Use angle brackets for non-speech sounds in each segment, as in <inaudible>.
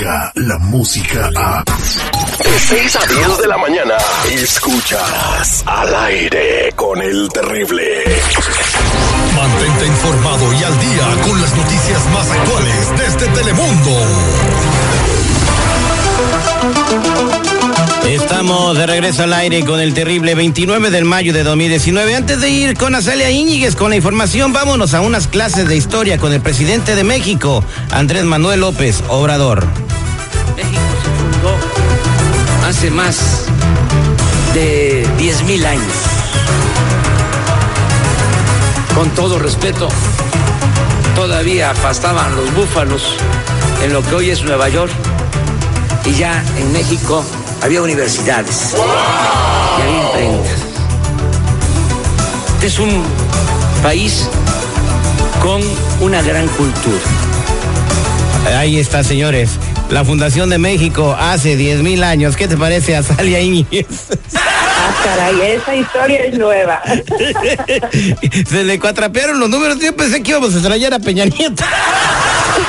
la música a... De 6 a 10 de la mañana, escuchas al aire con el terrible. Mantente informado y al día con las noticias más actuales desde Telemundo. Estamos de regreso al aire con el terrible 29 de mayo de 2019. Antes de ir con Azalia Íñiguez con la información, vámonos a unas clases de historia con el presidente de México, Andrés Manuel López Obrador. Hace más de 10 mil años. Con todo respeto, todavía pastaban los búfalos en lo que hoy es Nueva York y ya en México había universidades y había imprentas. Este es un país con una gran cultura. Ahí está, señores. La Fundación de México hace 10 mil años. ¿Qué te parece, Azalia Íñiguez? Ah, caray, esa historia es nueva. <laughs> Se le cuatrapearon los números. Yo pensé que íbamos a extrañar a Peña Nieto.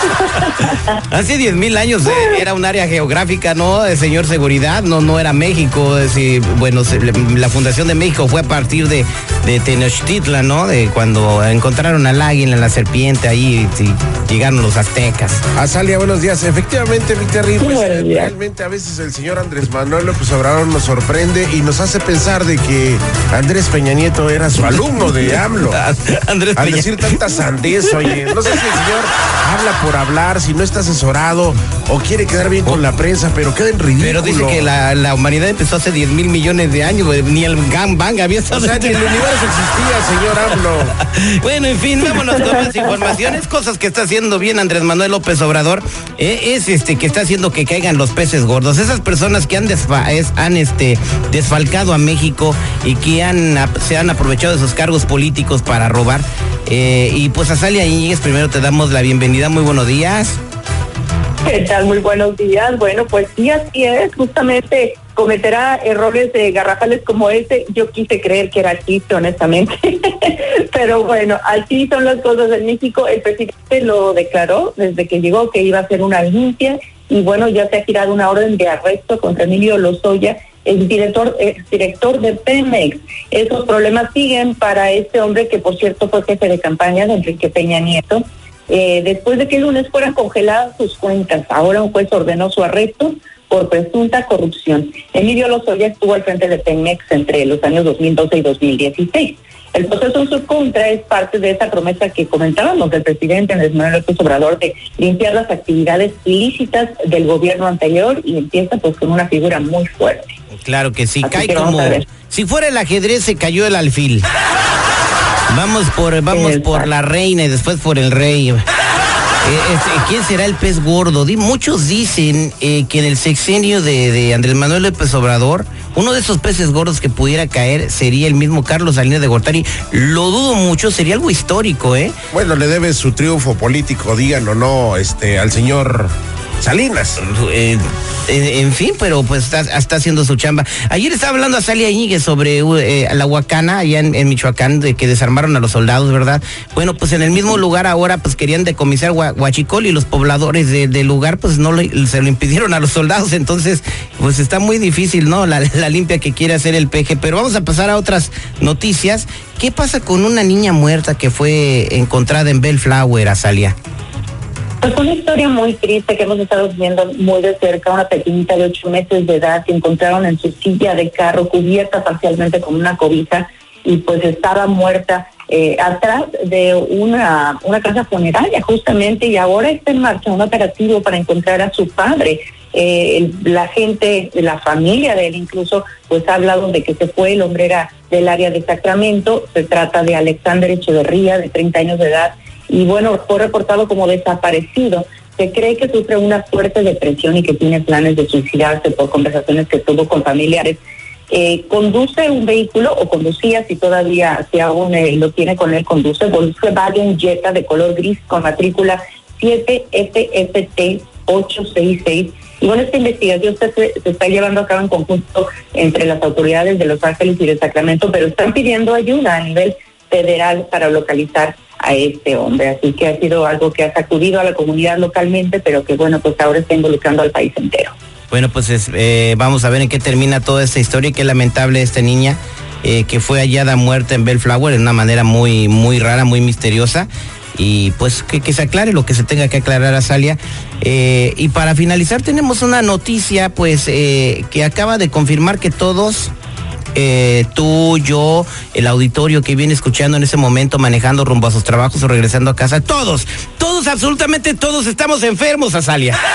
<laughs> Hace 10 mil años eh, era un área geográfica, ¿no? De señor seguridad, no, no era México. Es decir, bueno, se- la Fundación de México fue a partir de, de Tenochtitlan, ¿no? De cuando encontraron al águila, la serpiente ahí, y llegaron los aztecas. Azalia, buenos días. Efectivamente, mi Terry, pues, Buenos días. realmente a veces el señor Andrés Manuel López Obrador nos sorprende y nos hace pensar de que Andrés Peña Nieto era su alumno de AMLO. <laughs> Andrés Al decir tanta sandez, oye, no sé si el señor habla por hablar, si no está asesorado o quiere quedar bien con la prensa, pero queda en ridículo. Pero dice que la, la humanidad empezó hace 10 mil millones de años, ni el gangbang había O estado. sea, ni el universo existía, señor AMLO. <laughs> Bueno, en fin, vámonos con más informaciones, cosas que está haciendo bien Andrés Manuel López Obrador, eh, es este que está haciendo que caigan los peces gordos. Esas personas que han, desfa- es- han este, desfalcado a México y que han, se han aprovechado de sus cargos políticos para robar. Eh, y pues Azalia Íñiguez, primero te damos la bienvenida, muy buenos días. ¿Qué tal? Muy buenos días. Bueno, pues sí, así es. Justamente cometerá errores de garrafales como este. Yo quise creer que era chiste, honestamente. <laughs> Pero bueno, así son las cosas en México. El presidente lo declaró desde que llegó que iba a hacer una limpia y bueno, ya se ha girado una orden de arresto contra Emilio Lozoya, el director, el director de Pemex. Esos problemas siguen para este hombre que por cierto fue jefe de campaña de Enrique Peña Nieto. Eh, después de que el lunes fueran congeladas sus cuentas, ahora un juez ordenó su arresto por presunta corrupción. Emilio Lozoya estuvo al frente de Pemex entre los años 2012 y 2016. El proceso en su contra es parte de esa promesa que comentábamos del presidente Andrés Manuel López Obrador de limpiar las actividades ilícitas del gobierno anterior y empieza pues con una figura muy fuerte. Claro que sí, Así cae que como si fuera el ajedrez se cayó el alfil. Vamos por vamos Exacto. por la reina y después por el rey. Eh, este, ¿Quién será el pez gordo? Di- muchos dicen eh, que en el sexenio de, de Andrés Manuel López Obrador, uno de esos peces gordos que pudiera caer sería el mismo Carlos Salinas de Gortari. Lo dudo mucho, sería algo histórico, ¿eh? Bueno, le debe su triunfo político, digan o no, este, al señor Salinas. Eh, en, fin, pero pues está, está haciendo su chamba. Ayer estaba hablando a Salia Íñiguez sobre eh, la Huacana, allá en, Michoacán, de que desarmaron a los soldados, ¿verdad? Bueno, pues en el mismo lugar ahora pues querían decomisar Hua- Huachicol y los pobladores de- del lugar pues no se lo impidieron a los soldados, entonces pues está muy difícil, ¿no? La, la limpia que quiere hacer el PG, pero vamos a pasar a otras noticias. ¿Qué pasa con una niña muerta que fue encontrada en Bellflower, Azalia? Pues una historia muy triste que hemos estado viendo muy de cerca, una pequeñita de ocho meses de edad que encontraron en su silla de carro cubierta parcialmente con una cobija y pues estaba muerta eh, atrás de una, una casa funeraria justamente y ahora está en marcha un operativo para encontrar a su padre. Eh, la gente, la familia de él incluso, pues ha hablado de que se fue, el hombre era del área de Sacramento, se trata de Alexander Echeverría, de 30 años de edad, y bueno, fue reportado como desaparecido. Se cree que sufre una fuerte depresión y que tiene planes de suicidarse por conversaciones que tuvo con familiares. Eh, conduce un vehículo o conducía, si todavía, si aún eh, lo tiene con él, conduce Volkswagen Jetta de color gris con matrícula 7FFT 866. Y bueno, esta investigación se, se está llevando a cabo en conjunto entre las autoridades de Los Ángeles y de Sacramento, pero están pidiendo ayuda a nivel federal para localizar a este hombre. Así que ha sido algo que ha sacudido a la comunidad localmente, pero que bueno, pues ahora está involucrando al país entero. Bueno, pues eh, vamos a ver en qué termina toda esta historia y qué lamentable esta niña eh, que fue hallada muerta en Bellflower de una manera muy, muy rara, muy misteriosa. Y pues que, se aclare lo que se tenga que aclarar a Salia. Eh, y para finalizar tenemos una noticia pues que acaba de confirmar que todos eh, tú, yo, el auditorio que viene escuchando en ese momento, manejando rumbo a sus trabajos o regresando a casa, todos, todos, absolutamente todos estamos enfermos, Azalia. <laughs>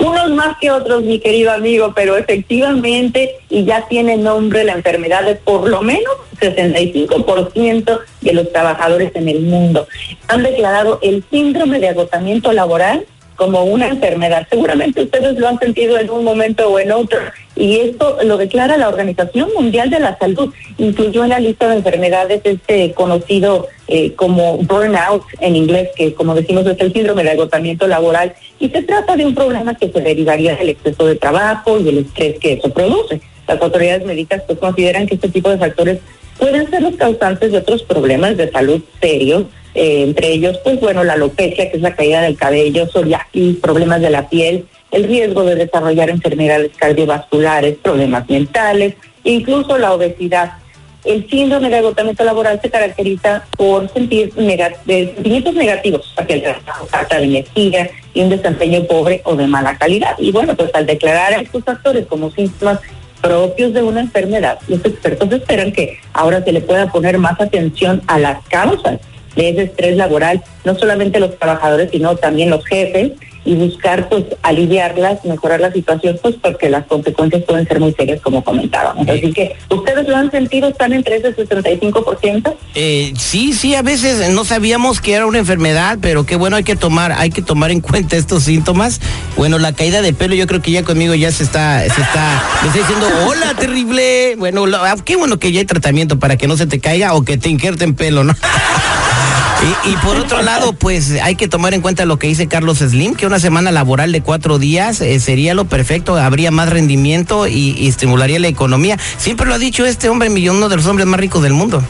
Unos más que otros, mi querido amigo, pero efectivamente, y ya tiene nombre la enfermedad de por lo menos 65% de los trabajadores en el mundo. Han declarado el síndrome de agotamiento laboral como una enfermedad. Seguramente ustedes lo han sentido en un momento o en otro y esto lo declara la Organización Mundial de la Salud. Incluyó en la lista de enfermedades este conocido eh, como burnout en inglés, que como decimos es el síndrome de agotamiento laboral y se trata de un problema que se derivaría del exceso de trabajo y el estrés que eso produce. Las autoridades médicas pues consideran que este tipo de factores pueden ser los causantes de otros problemas de salud serios eh, entre ellos, pues bueno, la alopecia, que es la caída del cabello, psoriasis, problemas de la piel, el riesgo de desarrollar enfermedades cardiovasculares, problemas mentales, incluso la obesidad. El síndrome de agotamiento laboral se caracteriza por sentir sentimientos negativos hacia el trabajo, falta de energía y un desempeño pobre o de mala calidad. Y bueno, pues al declarar estos factores como síntomas propios de una enfermedad, los expertos esperan que ahora se le pueda poner más atención a las causas de ese estrés laboral, no solamente los trabajadores, sino también los jefes, y buscar pues aliviarlas, mejorar la situación, pues porque las consecuencias pueden ser muy serias como comentábamos. Así que, ¿ustedes lo han sentido? ¿Están entre ese 65%? Eh, sí, sí, a veces no sabíamos que era una enfermedad, pero qué bueno hay que tomar, hay que tomar en <laughs> cuenta estos síntomas. Bueno, la caída de pelo, yo creo que ya conmigo ya se está, se está, me está diciendo, hola, terrible. Bueno, ah, qué bueno que ya hay tratamiento para que no se te caiga o que te injerten pelo, ¿no? <laughs> Y, por otro lado, pues hay que tomar en cuenta lo que dice Carlos Slim, que una semana laboral de cuatro días eh, sería lo perfecto, habría más rendimiento y, estimularía la economía. Siempre lo ha dicho este hombre, millón, uno de los hombres más ricos del mundo.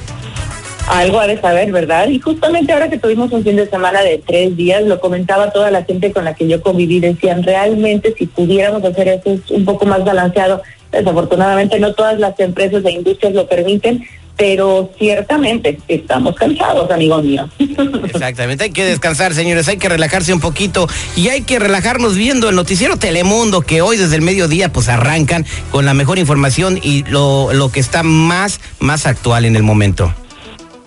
Algo ha de saber, ¿verdad? Y justamente ahora que tuvimos un fin de semana de tres días, lo comentaba toda la gente con la que yo conviví, decían, realmente si pudiéramos hacer eso un poco más balanceado, desafortunadamente no todas las empresas e industrias lo permiten, pero ciertamente estamos cansados, amigo mío. <laughs> Exactamente, hay que descansar, señores, hay que relajarse un poquito y hay que relajarnos viendo el noticiero Telemundo que hoy desde el mediodía pues arrancan con la mejor información y lo, lo que está más, más actual en el momento.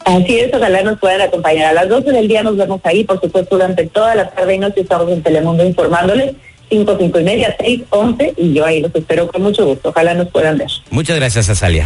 Así es, ojalá nos puedan acompañar. A las 12 del día nos vemos ahí, por supuesto, durante toda la tarde y noche estamos en Telemundo informándoles. 5, 5 y media, 6, 11 y yo ahí los espero con mucho gusto. Ojalá nos puedan ver. Muchas gracias, Azalia.